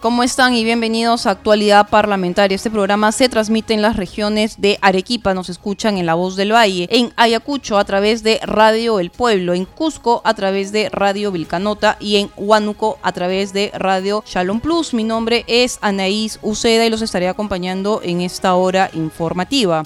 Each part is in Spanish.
¿Cómo están y bienvenidos a Actualidad Parlamentaria? Este programa se transmite en las regiones de Arequipa, nos escuchan en La Voz del Valle, en Ayacucho a través de Radio El Pueblo, en Cusco a través de Radio Vilcanota y en Huánuco a través de Radio Shalom Plus. Mi nombre es Anaís Uceda y los estaré acompañando en esta hora informativa.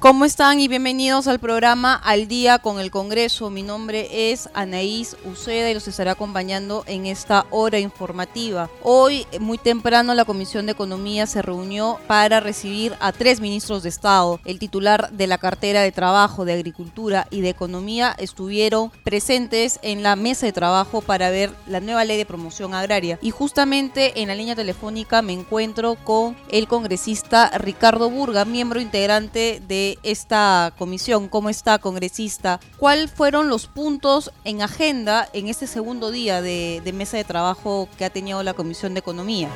¿Cómo están y bienvenidos al programa Al Día con el Congreso? Mi nombre es Anaís Uceda y los estaré acompañando en esta hora informativa. Hoy, muy temprano, la Comisión de Economía se reunió para recibir a tres ministros de Estado. El titular de la cartera de Trabajo, de Agricultura y de Economía estuvieron presentes en la mesa de trabajo para ver la nueva ley de promoción agraria. Y justamente en la línea telefónica me encuentro con el congresista Ricardo Burga, miembro integrante de esta comisión. ¿Cómo está, congresista? ¿Cuáles fueron los puntos en agenda en este segundo día de, de mesa de trabajo que ha tenido la Comisión de Economía?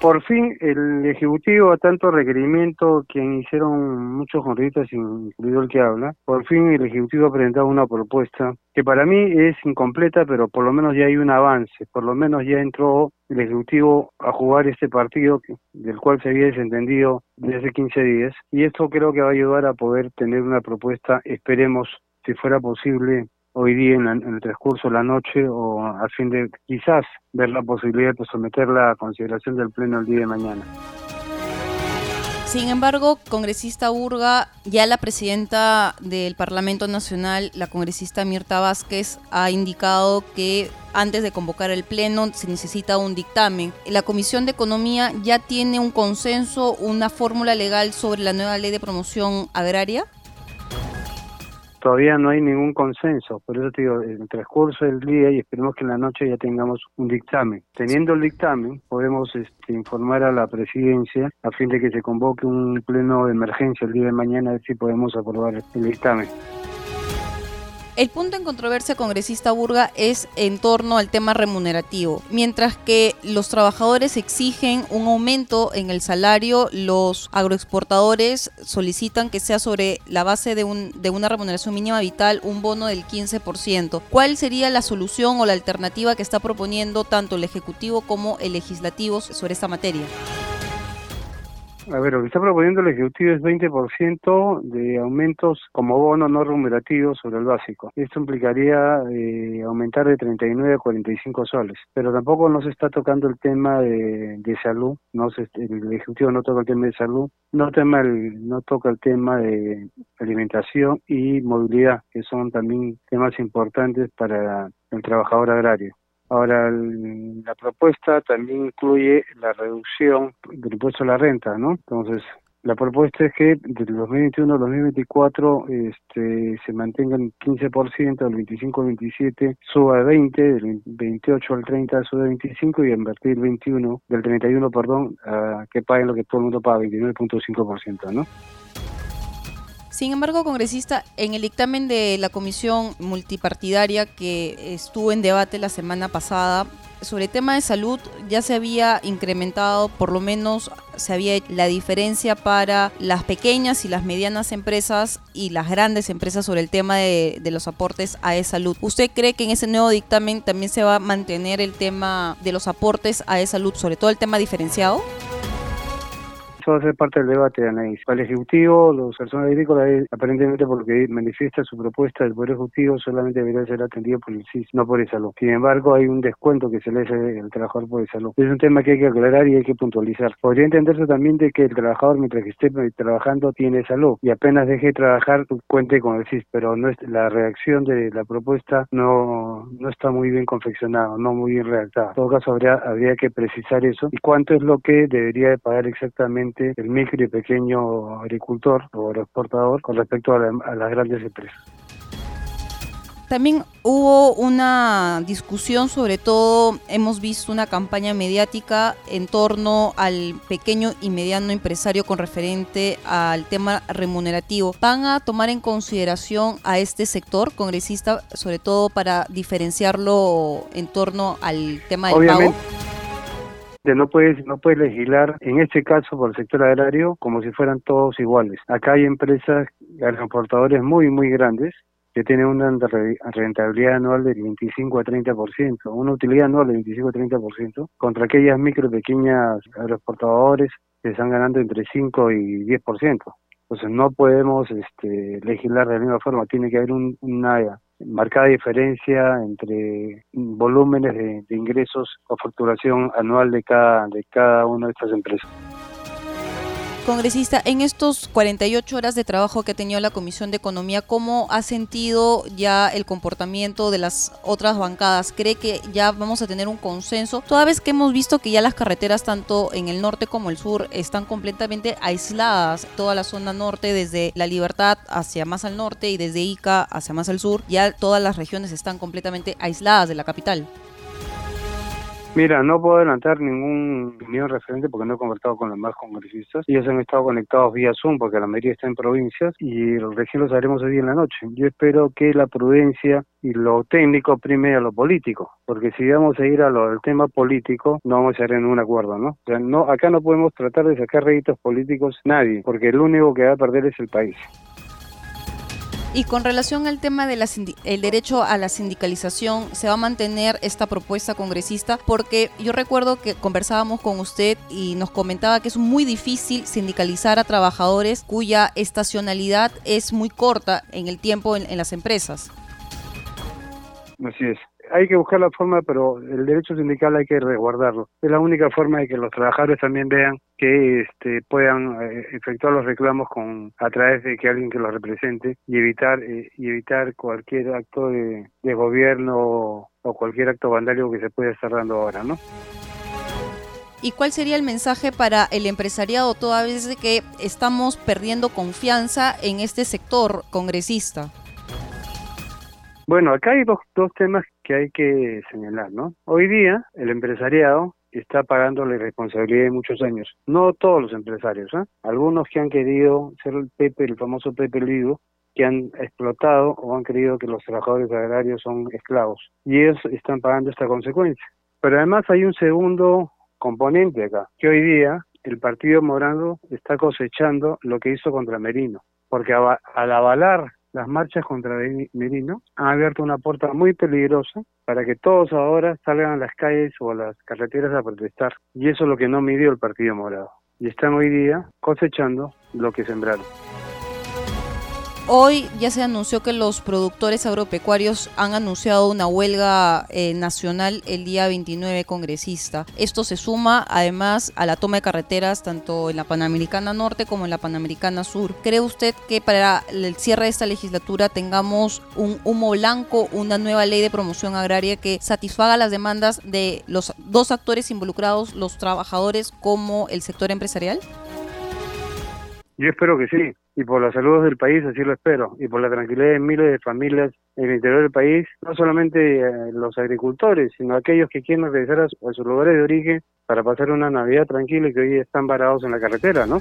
Por fin el Ejecutivo, a tanto requerimiento que hicieron muchos congresistas, incluido el que habla, por fin el Ejecutivo ha presentado una propuesta que para mí es incompleta, pero por lo menos ya hay un avance, por lo menos ya entró el Ejecutivo a jugar este partido del cual se había desentendido desde hace 15 días y esto creo que va a ayudar a poder tener una propuesta, esperemos, si fuera posible, hoy día en, el transcurso de la noche o a fin de quizás ver la posibilidad de someterla a consideración del Pleno el día de mañana. Sin embargo, congresista Urga, ya la presidenta del Parlamento Nacional, la congresista Mirta Vázquez, ha indicado que antes de convocar el Pleno se necesita un dictamen. La Comisión de Economía ya tiene un consenso, una fórmula legal sobre la nueva ley de promoción agraria todavía no hay ningún consenso, por eso te digo, en el transcurso del día y esperemos que en la noche ya tengamos un dictamen. Teniendo el dictamen, podemos este, informar a la presidencia a fin de que se convoque un pleno de emergencia el día de mañana, a ver si podemos aprobar el dictamen. El punto en controversia congresista Burga es en torno al tema remunerativo. Mientras que los trabajadores exigen un aumento en el salario, los agroexportadores solicitan que sea sobre la base de, un, de una remuneración mínima vital un bono del 15%. ¿Cuál sería la solución o la alternativa que está proponiendo tanto el Ejecutivo como el Legislativo sobre esta materia? A ver, lo que está proponiendo el Ejecutivo es 20% de aumentos como bono no remunerativo sobre el básico. Esto implicaría eh, aumentar de 39 a 45 soles. Pero tampoco no se está tocando el tema de, salud, no el Ejecutivo no toca el tema de salud, no, tema el, no toca el tema de alimentación y movilidad, que son también temas importantes para el trabajador agrario. Ahora, la propuesta también incluye la reducción del impuesto a la renta, ¿no? Entonces, la propuesta es que del 2021 al 2024 este, se mantenga el 15%, del 25 al 27 suba a 20, del 28 al 30 suba a 25 y del 21, del 31, perdón, a que paguen lo que todo el mundo paga, 29.5%, ¿no? Sin embargo, congresista, en el dictamen de la comisión multipartidaria que estuvo en debate la semana pasada, sobre el tema de salud ya se había incrementado, por lo menos se había la diferencia para las pequeñas y las medianas empresas y las grandes empresas sobre el tema de, de los aportes a e-salud. ¿Usted cree que en ese nuevo dictamen también se va a mantener el tema de los aportes a e-salud, sobre todo el tema diferenciado? Va a ser parte del debate, Anaís. Para el Ejecutivo, los personas agrícolas, eh, aparentemente por lo que manifiesta su propuesta, el Poder Ejecutivo solamente debería ser atendido por el CIS, no por el salud. Sin embargo, hay un descuento que se le hace al trabajador por el salud. Es un tema que hay que aclarar y hay que puntualizar. Podría entenderse también de que el trabajador, mientras que esté trabajando, tiene salud y apenas deje de trabajar, cuente con el CIS, pero no es, la reacción de la propuesta no, no está muy bien confeccionada, no muy bien redactada. En todo caso, habría, habría que precisar eso y cuánto es lo que debería de pagar exactamente el micro y pequeño agricultor o exportador con respecto a, las grandes empresas. También hubo una discusión, sobre todo hemos visto una campaña mediática en torno al pequeño y mediano empresario con referente al tema remunerativo. ¿Van a tomar en consideración a este sector congresista, sobre todo para diferenciarlo en torno al tema del pago? No puedes no puedes legislar en este caso por el sector agrario como si fueran todos iguales. Acá hay empresas, transportadores muy muy grandes que tienen una rentabilidad anual del 25 a 30%, una utilidad anual del 25 a 30%, contra aquellas micro pequeñas agroexportadores que están ganando entre 5 y 10%. Entonces no podemos este, legislar de la misma forma, tiene que haber un, una marcada diferencia entre volúmenes de, de ingresos o facturación anual de cada, de cada una de estas empresas. Congresista, en estos 48 horas de trabajo que ha tenido la Comisión de Economía, ¿cómo ha sentido ya el comportamiento de las otras bancadas? ¿Cree que ya vamos a tener un consenso? Toda vez que hemos visto que ya las carreteras, tanto en el norte como el sur, están completamente aisladas, toda la zona norte, desde La Libertad hacia más al norte y desde Ica hacia más al sur, ya todas las regiones están completamente aisladas de la capital. Mira, no puedo adelantar ningún opinión referente porque no he conversado con los más congresistas. Ellos han estado conectados vía Zoom porque la mayoría está en provincias y recién lo sabremos hoy en la noche. Yo espero que la prudencia y lo técnico prime a lo político, porque si vamos a ir a lo del tema político no vamos a llegar en un acuerdo, ¿no? O sea, no acá no podemos tratar de sacar réditos políticos nadie, porque el único que va a perder es el país. Y con relación al tema del derecho a la sindicalización, ¿se va a mantener esta propuesta congresista? Porque yo recuerdo que conversábamos con usted y nos comentaba que es muy difícil sindicalizar a trabajadores cuya estacionalidad es muy corta en el tiempo en las empresas. Así es hay que buscar la forma, pero el derecho sindical hay que resguardarlo. Es la única forma de que los trabajadores también vean que este, puedan eh, efectuar los reclamos con a través de que alguien que los represente y evitar eh, y evitar cualquier acto de, gobierno o cualquier acto vandálico que se pueda estar dando ahora, ¿no? ¿Y cuál sería el mensaje para el empresariado toda vez que estamos perdiendo confianza en este sector congresista? Bueno, acá hay dos, dos temas que hay que señalar, ¿no? Hoy día el empresariado está pagando la irresponsabilidad de muchos años. No todos los empresarios, ¿eh? Algunos que han querido ser el Pepe, el famoso Pepe Lido, que han explotado o han creído que los trabajadores agrarios son esclavos. Y ellos están pagando esta consecuencia. Pero además hay un segundo componente acá, que hoy día el partido Morando está cosechando lo que hizo contra Merino. Porque al avalar las marchas contra Merino han abierto una puerta muy peligrosa para que todos ahora salgan a las calles o a las carreteras a protestar. Y eso es lo que no midió el Partido Morado. Y están hoy día cosechando lo que sembraron. Hoy ya se anunció que los productores agropecuarios han anunciado una huelga eh, nacional el día 29 congresista. Esto se suma además a la toma de carreteras tanto en la Panamericana Norte como en la Panamericana Sur. ¿Cree usted que para el cierre de esta legislatura tengamos un humo blanco, una nueva ley de promoción agraria que satisfaga las demandas de los dos actores involucrados, los trabajadores como el sector empresarial? Yo espero que sí, y por la salud del país así lo espero, y por la tranquilidad de miles de familias en el interior del país, no solamente eh, los agricultores, sino aquellos que quieren regresar a, sus lugares de origen para pasar una Navidad tranquila y que hoy están varados en la carretera, ¿no?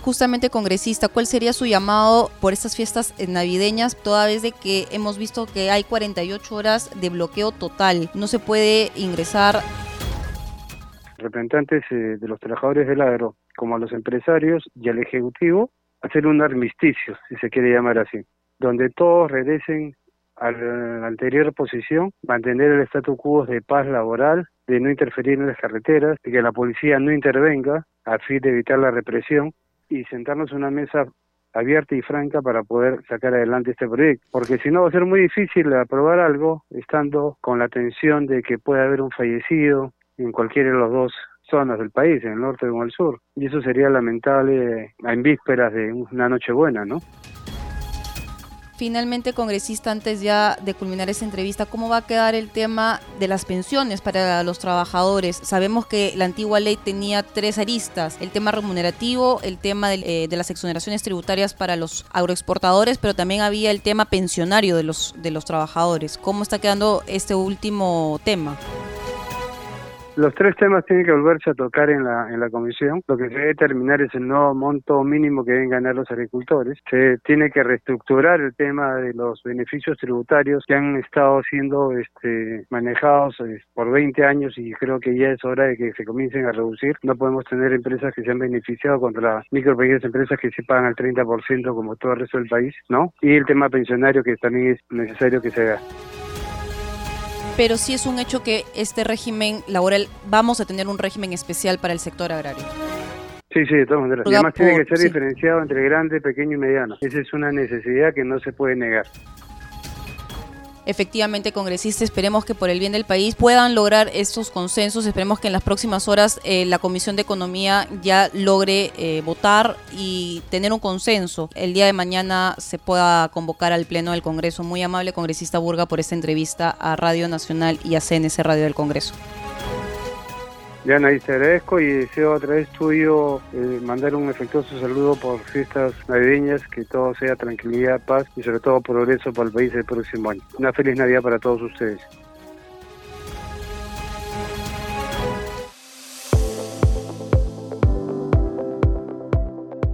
justamente congresista, ¿cuál sería su llamado por estas fiestas navideñas, toda vez de que hemos visto que hay 48 horas de bloqueo total? No se puede ingresar. Representantes eh, de los trabajadores del agro como a los empresarios y al Ejecutivo, hacer un armisticio, si se quiere llamar así, donde todos regresen a la anterior posición, mantener el statu quo de paz laboral, de no interferir en las carreteras, de que la policía no intervenga a fin de evitar la represión y sentarnos en una mesa abierta y franca para poder sacar adelante este proyecto, porque si no va a ser muy difícil aprobar algo estando con la tensión de que pueda haber un fallecido en cualquiera de los dos zonas del país, en el norte o en el sur. Y eso sería lamentable en vísperas de una noche buena, ¿no? Finalmente, congresista, antes ya de culminar esta entrevista, ¿cómo va a quedar el tema de las pensiones para los trabajadores? Sabemos que la antigua ley tenía tres aristas, el tema remunerativo, el tema de, eh, las exoneraciones tributarias para los agroexportadores, pero también había el tema pensionario de los, de los trabajadores. ¿Cómo está quedando este último tema? Los tres temas tienen que volverse a tocar en la, en la comisión. Lo que se debe determinar es el nuevo monto mínimo que deben ganar los agricultores. Se tiene que reestructurar el tema de los beneficios tributarios que han estado siendo este, manejados eh, por 20 años y creo que ya es hora de que se comiencen a reducir. No podemos tener empresas que se han beneficiado contra las micro pequeñas empresas que se pagan al 30% como todo el resto del país, ¿no? Y el tema pensionario que también es necesario que se haga pero sí es un hecho que este régimen laboral, vamos a tener un régimen especial para el sector agrario. Sí, sí, de todas maneras. Y además tiene que ser diferenciado entre grande, pequeño y mediano. Esa es una necesidad que no se puede negar efectivamente congresistas, esperemos que por el bien del país puedan lograr estos consensos, esperemos que en las próximas horas eh, la Comisión de Economía ya logre eh, votar y tener un consenso. El día de mañana se pueda convocar al Pleno del Congreso. Muy amable congresista Burga por esta entrevista a Radio Nacional y a CNC Radio del Congreso. Te agradezco y deseo a través tuyo eh, mandar un efectuoso saludo por fiestas navideñas, que todo sea tranquilidad, paz y sobre todo progreso para el país el próximo año. Una feliz Navidad para todos ustedes.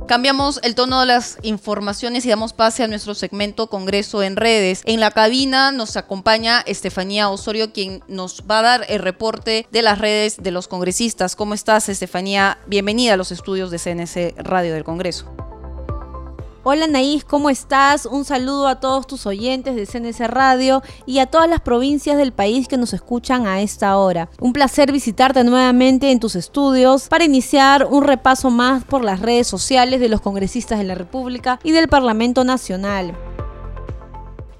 Cambiamos el tono de las informaciones y damos pase a nuestro segmento Congreso en redes. En la cabina nos acompaña Estefanía Osorio, quien nos va a dar el reporte de las redes de los congresistas. ¿Cómo estás, Estefanía? Bienvenida a los estudios de CNC Radio del Congreso. Hola Naís, ¿cómo estás? Un saludo a todos tus oyentes de CNC Radio y a todas las provincias del país que nos escuchan a esta hora. Un placer visitarte nuevamente en tus estudios para iniciar un repaso más por las redes sociales de los congresistas de la República y del Parlamento Nacional.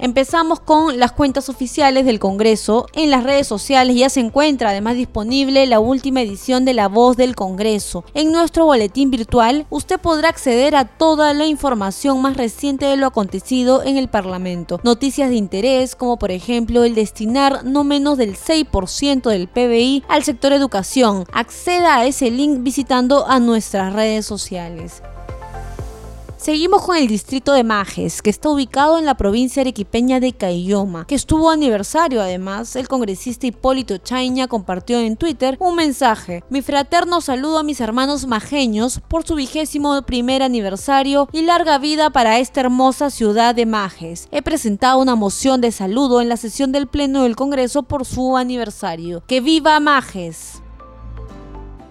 Empezamos con las cuentas oficiales del Congreso. En las redes sociales ya se encuentra además disponible la última edición de La Voz del Congreso. En nuestro boletín virtual usted podrá acceder a toda la información más reciente de lo acontecido en el Parlamento. Noticias de interés como por ejemplo el destinar no menos del 6% del PBI al sector educación. Acceda a ese link visitando a nuestras redes sociales. Seguimos con el distrito de Majes, que está ubicado en la provincia arequipeña de Cayoma, que estuvo aniversario además. El congresista Hipólito Chaiña compartió en Twitter un mensaje. Mi fraterno saludo a mis hermanos majeños por su vigésimo primer aniversario y larga vida para esta hermosa ciudad de Majes. He presentado una moción de saludo en la sesión del Pleno del Congreso por su aniversario. ¡Que viva Majes!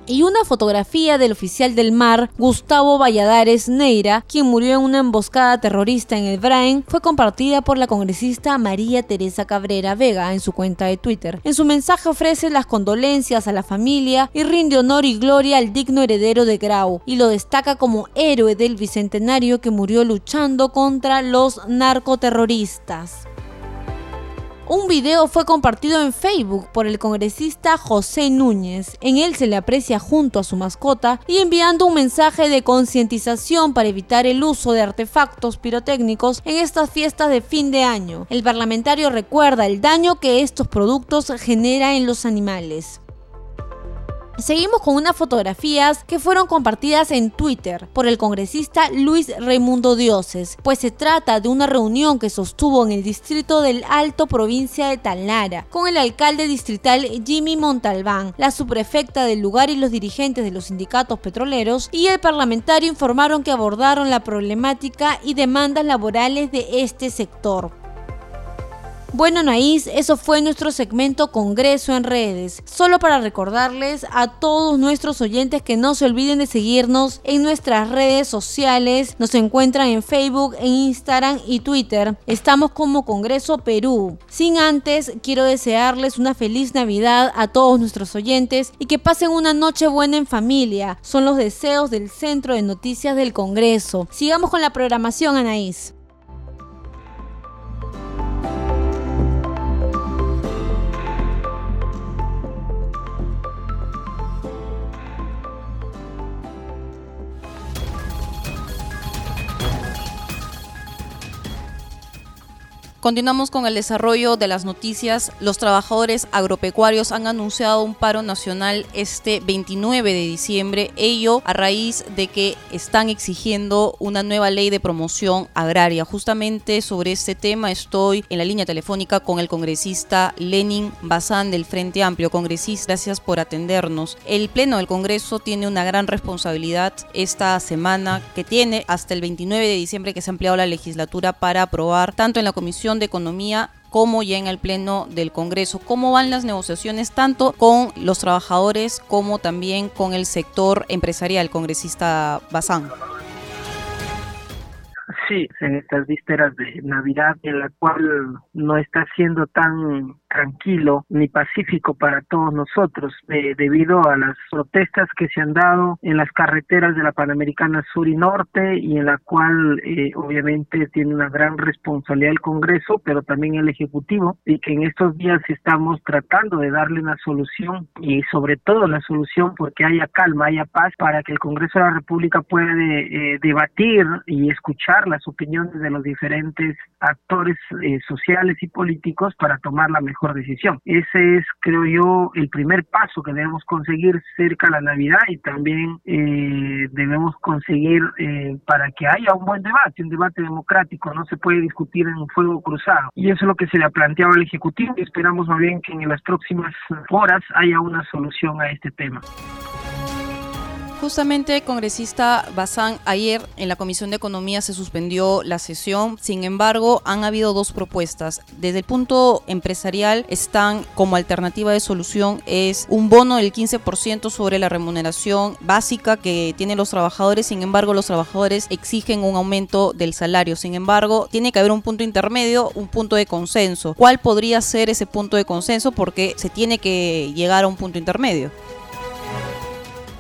Y una fotografía del oficial del mar Gustavo Valladares Neira, quien murió en una emboscada terrorista en el Brain, fue compartida por la congresista María Teresa Cabrera Vega en su cuenta de Twitter. En su mensaje ofrece las condolencias a la familia y rinde honor y gloria al digno heredero de Grau y lo destaca como héroe del bicentenario que murió luchando contra los narcoterroristas. Un video fue compartido en Facebook por el congresista José Núñez. En él se le aprecia junto a su mascota y enviando un mensaje de concientización para evitar el uso de artefactos pirotécnicos en estas fiestas de fin de año. El parlamentario recuerda el daño que estos productos generan en los animales. Seguimos con unas fotografías que fueron compartidas en Twitter por el congresista Luis Raimundo Dioses, pues se trata de una reunión que sostuvo en el distrito del Alto provincia de Talara con el alcalde distrital Jimmy Montalbán, la subprefecta del lugar y los dirigentes de los sindicatos petroleros y el parlamentario informaron que abordaron la problemática y demandas laborales de este sector. Bueno, Naís, eso fue nuestro segmento Congreso en redes. Solo para recordarles a todos nuestros oyentes que no se olviden de seguirnos en nuestras redes sociales. Nos encuentran en Facebook, en Instagram y Twitter. Estamos como Congreso Perú. Sin antes, quiero desearles una feliz Navidad a todos nuestros oyentes y que pasen una noche buena en familia. Son los deseos del Centro de Noticias del Congreso. Sigamos con la programación, Anaís. Continuamos con el desarrollo de las noticias. Los trabajadores agropecuarios han anunciado un paro nacional este 29 de diciembre, ello a raíz de que están exigiendo una nueva ley de promoción agraria. Justamente sobre este tema estoy en la línea telefónica con el congresista Lenin Bazán del Frente Amplio. Congresista, gracias por atendernos. El Pleno del Congreso tiene una gran responsabilidad esta semana que tiene hasta el 29 de diciembre que se ha ampliado la legislatura para aprobar tanto en la Comisión de Economía como ya en el Pleno del Congreso. ¿Cómo van las negociaciones tanto con los trabajadores como también con el sector empresarial, congresista Bazán? Sí, en estas vísperas de Navidad, en la cual no está siendo tan tranquilo ni pacífico para todos nosotros eh, debido a las protestas que se han dado en las carreteras de la Panamericana Sur y Norte y en la cual eh, obviamente tiene una gran responsabilidad el Congreso pero también el Ejecutivo y que en estos días estamos tratando de darle una solución y sobre todo la solución porque haya calma, haya paz para que el Congreso de la República pueda eh, debatir y escuchar las opiniones de los diferentes actores sociales y políticos para tomar la mejor mejor decisión. Ese es, creo yo, el primer paso que debemos conseguir cerca de la Navidad y también eh, debemos conseguir eh, para que haya un buen debate, un debate democrático, no se puede discutir en un fuego cruzado. Y eso es lo que se le ha planteado al Ejecutivo y esperamos más bien que en las próximas horas haya una solución a este tema. Justamente, congresista Bazán, ayer en la Comisión de Economía se suspendió la sesión, sin embargo, han habido dos propuestas. Desde el punto empresarial están como alternativa de solución es un bono del 15% sobre la remuneración básica que tienen los trabajadores, sin embargo, los trabajadores exigen un aumento del salario. Sin embargo, tiene que haber un punto intermedio, un punto de consenso. ¿Cuál podría ser ese punto de consenso? Porque se tiene que llegar a un punto intermedio.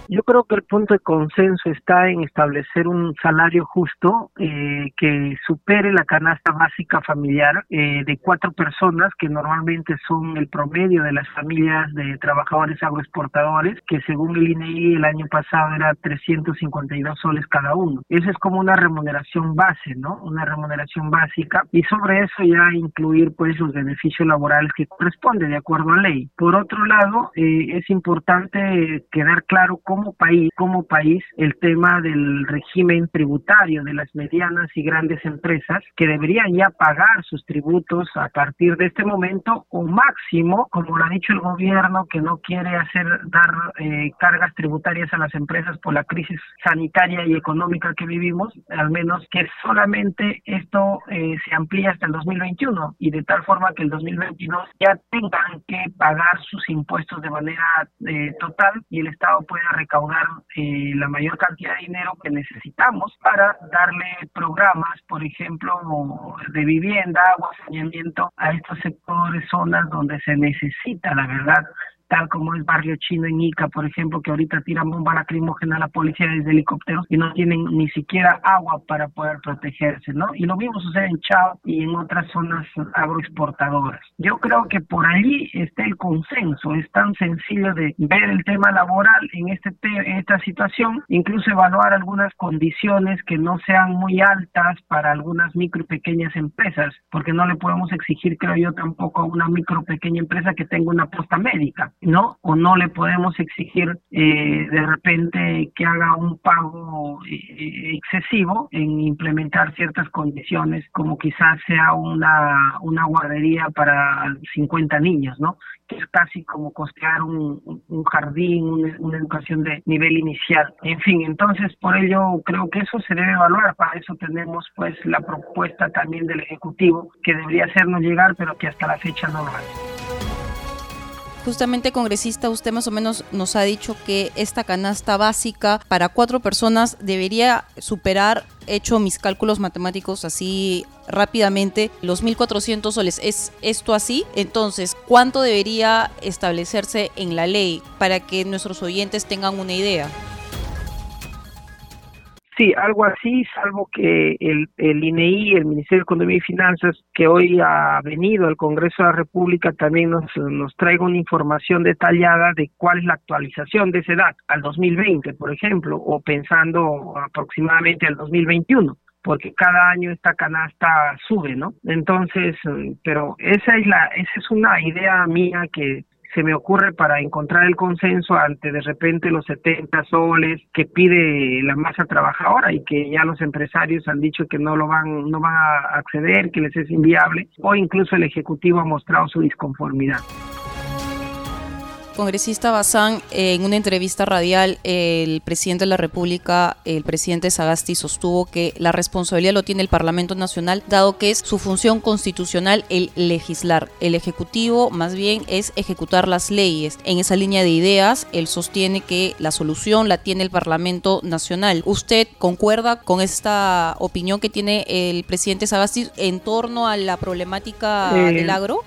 Yo creo que el punto de consenso está en establecer un salario justo eh, que supere la canasta básica familiar eh, de cuatro personas, que normalmente son el promedio de las familias de trabajadores agroexportadores, que según el INEI el año pasado era 352 soles cada uno. Esa es como una remuneración base, ¿no? Una remuneración básica y sobre eso ya incluir pues los beneficios laborales que corresponden de acuerdo a ley. Por otro lado, eh, es importante quedar claro cómo como país, como país, el tema del régimen tributario de las medianas y grandes empresas que deberían ya pagar sus tributos a partir de este momento o máximo, como lo ha dicho el gobierno, que no quiere hacer dar eh, cargas tributarias a las empresas por la crisis sanitaria y económica que vivimos, al menos que solamente esto eh, se amplíe hasta el 2021 y de tal forma que el 2022 ya tengan que pagar sus impuestos de manera eh, total y el Estado pueda recaudar eh, la mayor cantidad de dinero que necesitamos para darle programas, por ejemplo, de vivienda, agua, saneamiento a estos sectores, zonas donde se necesita, la verdad, tal como es Barrio Chino en Ica, por ejemplo, que ahorita tiran bomba lacrimógena a la policía desde helicópteros y no tienen ni siquiera agua para poder protegerse, ¿no? Y lo mismo sucede en Chao y en otras zonas agroexportadoras. Yo creo que por allí está el consenso, es tan sencillo de ver el tema laboral en, este en esta situación, incluso evaluar algunas condiciones que no sean muy altas para algunas micro y pequeñas empresas, porque no le podemos exigir, creo yo, tampoco a una micro pequeña empresa que tenga una posta médica ¿no? O no le podemos exigir eh, de repente que haga un pago eh, excesivo en implementar ciertas condiciones, como quizás sea una, una guardería para 50 niños, ¿no? que es casi como costear un, un jardín, una, educación de nivel inicial. En fin, entonces por ello creo que eso se debe evaluar. Para eso tenemos pues la propuesta también del Ejecutivo que debería hacernos llegar, pero que hasta la fecha no lo hace. Justamente, congresista, usted más o menos nos ha dicho que esta canasta básica para cuatro personas debería superar, hecho mis cálculos matemáticos así rápidamente, los 1.400 soles. ¿Es esto así? Entonces, ¿cuánto debería establecerse en la ley para que nuestros oyentes tengan una idea? Sí, algo así, salvo que el, el INEI, el Ministerio de Economía y Finanzas, que hoy ha venido al Congreso de la República, también nos, nos traiga una información detallada de cuál es la actualización de esa edad al 2020, por ejemplo, o pensando aproximadamente al 2021 porque cada año esta canasta sube, ¿no? Entonces, mm, pero esa es la, esa es una idea mía que se me ocurre para encontrar el consenso ante de repente los 70 soles que pide la masa trabajadora y que ya los empresarios han dicho que no lo van no van a acceder, que les es inviable o incluso el ejecutivo ha mostrado su disconformidad congresista Bazán, en una entrevista radial, el presidente de la República, el presidente Sagasti, sostuvo que la responsabilidad lo tiene el Parlamento Nacional, dado que es su función constitucional el legislar. El Ejecutivo, más bien, es ejecutar las leyes. En esa línea de ideas, él sostiene que la solución la tiene el Parlamento Nacional. ¿Usted concuerda con esta opinión que tiene el presidente Sagasti en torno a la problemática eh, del agro?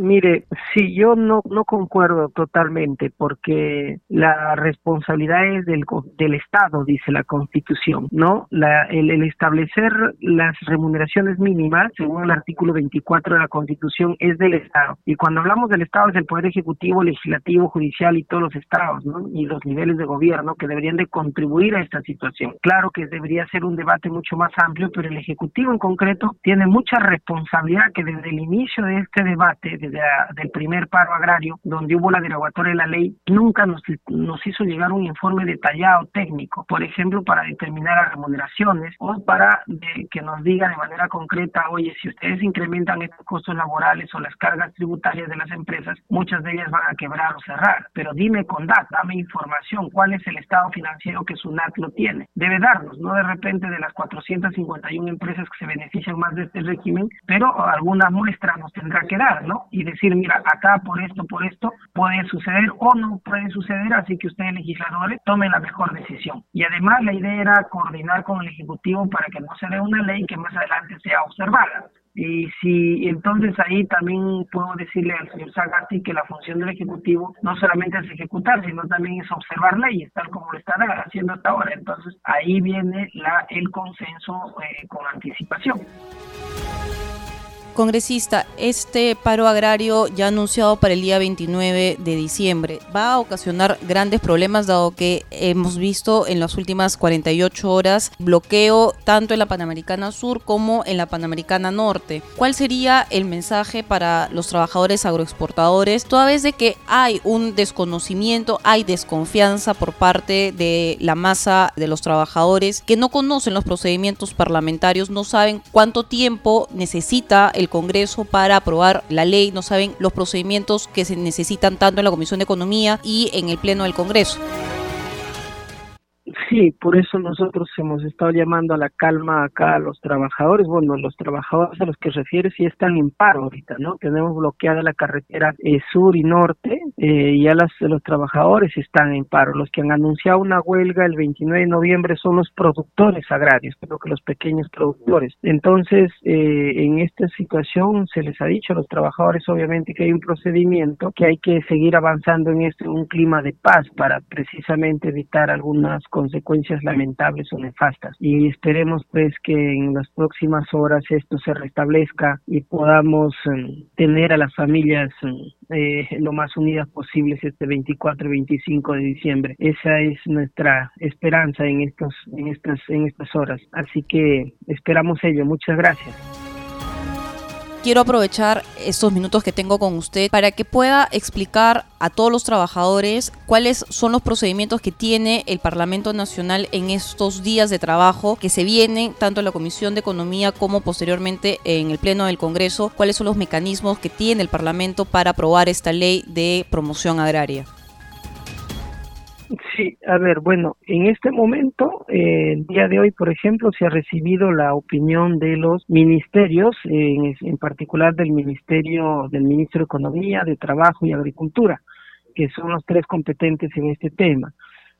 Mire, sí, yo no, no concuerdo totalmente porque la responsabilidad es del, del Estado, dice la Constitución, ¿no? La, el, establecer las remuneraciones mínimas, según el artículo 24 de la Constitución, es del Estado. Y cuando hablamos del Estado es el Poder Ejecutivo, Legislativo, Judicial y todos los estados, ¿no? Y los niveles de gobierno que deberían de contribuir a esta situación. Claro que debería ser un debate mucho más amplio, pero el Ejecutivo en concreto tiene mucha responsabilidad que desde el inicio de este debate, desde del primer paro agrario, donde hubo la derogatoria de la ley, nunca nos, nos hizo llegar un informe detallado técnico, por ejemplo, para determinar las remuneraciones o para que nos diga de manera concreta, oye, si ustedes incrementan estos costos laborales o las cargas tributarias de las empresas, muchas de ellas van a quebrar o cerrar. Pero dime con DAT, dame información, cuál es el estado financiero que SUNAT lo tiene. Debe darnos, no de repente de las 451 empresas que se benefician más de este régimen, pero alguna muestra nos tendrá que dar, ¿no? Y decir, mira, acá por esto, por esto, puede suceder o no puede suceder, así que ustedes legisladores tomen la mejor decisión. Y además la idea era coordinar con el Ejecutivo para que no se dé una ley que más adelante sea observada. Y si entonces ahí también puedo decirle al señor Sagasti que la función del Ejecutivo no solamente es ejecutar, sino también es observar leyes, tal como lo está haciendo hasta ahora. Entonces ahí viene la, el consenso eh, con anticipación. Congresista, este paro agrario ya anunciado para el día 29 de diciembre va a ocasionar grandes problemas dado que hemos visto en las últimas 48 horas bloqueo tanto en la Panamericana Sur como en la Panamericana Norte. ¿Cuál sería el mensaje para los trabajadores agroexportadores toda vez de que hay un desconocimiento, hay desconfianza por parte de la masa de los trabajadores que no conocen los procedimientos parlamentarios, no saben cuánto tiempo necesita el Congreso para aprobar la ley, no saben los procedimientos que se necesitan tanto en la Comisión de Economía y en el Pleno del Congreso. Sí, por eso nosotros hemos estado llamando a la calma acá a los trabajadores. Bueno, los trabajadores a los que refieres sí están en paro ahorita, ¿no? Tenemos bloqueada la carretera eh, sur y norte eh, ya los trabajadores están en paro. Los que han anunciado una huelga el 29 de noviembre son los productores agrarios, creo que los pequeños productores. Entonces, eh, en esta situación se les ha dicho a los trabajadores obviamente que hay un procedimiento, que hay que seguir avanzando en este un clima de paz para precisamente evitar algunas consecuencias lamentables o nefastas. Y esperemos pues que en las próximas horas esto se restablezca y podamos eh, tener a las familias eh, lo más unidas posibles este 24 y 25 de diciembre. Esa es nuestra esperanza en estos en estas en estas horas. Así que esperamos ello. Muchas gracias quiero aprovechar estos minutos que tengo con usted para que pueda explicar a todos los trabajadores cuáles son los procedimientos que tiene el Parlamento Nacional en estos días de trabajo que se vienen tanto en la Comisión de Economía como posteriormente en el Pleno del Congreso, cuáles son los mecanismos que tiene el Parlamento para aprobar esta ley de promoción agraria. Sí, a ver, bueno, en este momento, eh, el día de hoy, por ejemplo, se ha recibido la opinión de los ministerios, en, en particular del Ministerio del Ministro de Economía, de Trabajo y Agricultura, que son los tres competentes en este tema.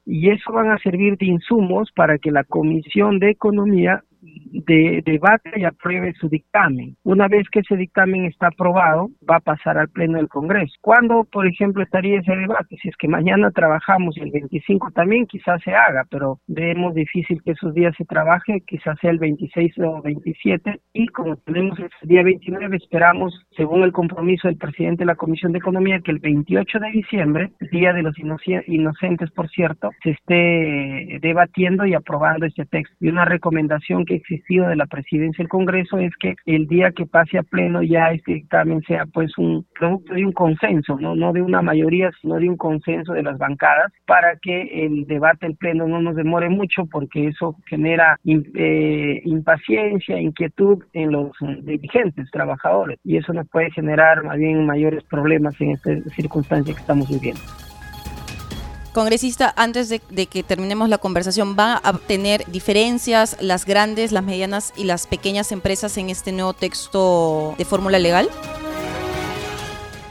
Y eso van a servir de insumos para que la Comisión de Economía de, debate y apruebe su dictamen. Una vez que ese dictamen está aprobado, va a pasar al Pleno del Congreso. ¿Cuándo, por ejemplo, estaría ese debate? Si es que mañana trabajamos el 25 también, quizás se haga, pero vemos difícil que esos días se trabaje, quizás sea el 26 o 27, y como tenemos el día 29, esperamos, según el compromiso del presidente de la Comisión de Economía, que el 28 de diciembre, Día de los Inocentes, por cierto, se esté debatiendo y aprobando este texto. Y una recomendación que ha existido de la presidencia del Congreso es que el día que pase a pleno ya este dictamen sea pues un producto de un consenso, no, no de una mayoría, sino de un consenso de las bancadas para que el debate en pleno no nos demore mucho porque eso genera eh, impaciencia, inquietud en los dirigentes, trabajadores y eso nos puede generar más bien mayores problemas en esta circunstancia que estamos viviendo. Congresista, antes de, que terminemos la conversación, ¿va a tener diferencias las grandes, las medianas y las pequeñas empresas en este nuevo texto de fórmula legal?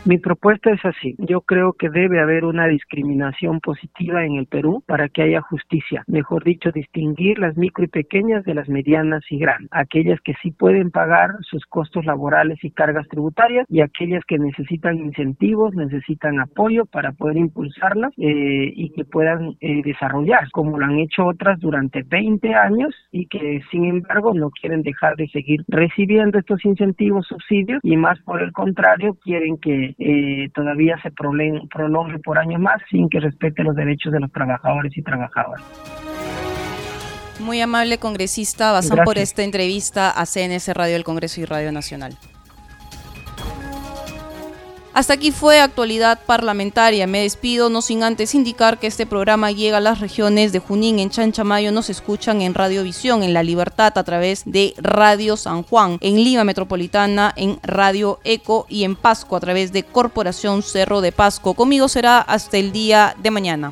Mi propuesta es así. Yo creo que debe haber una discriminación positiva en el Perú para que haya justicia. Mejor dicho, distinguir las micro y pequeñas de las medianas y grandes. Aquellas que sí pueden pagar sus costos laborales y cargas tributarias y aquellas que necesitan incentivos, necesitan apoyo para poder impulsarlas eh, y que puedan eh, desarrollar, como lo han hecho otras durante 20 años y que sin embargo no quieren dejar de seguir recibiendo estos incentivos, subsidios y más por el contrario quieren que eh, todavía se prolongue por años más sin que respete los derechos de los trabajadores y trabajadoras. Muy amable congresista, Bazán por esta entrevista a CNS Radio del Congreso y Radio Nacional. Hasta aquí fue actualidad parlamentaria. Me despido, no sin antes indicar que este programa llega a las regiones de Junín, en Chanchamayo, nos escuchan en Radiovisión, en La Libertad, a través de Radio San Juan, en Lima Metropolitana, en Radio Eco y en Pasco, a través de Corporación Cerro de Pasco. Conmigo será hasta el día de mañana.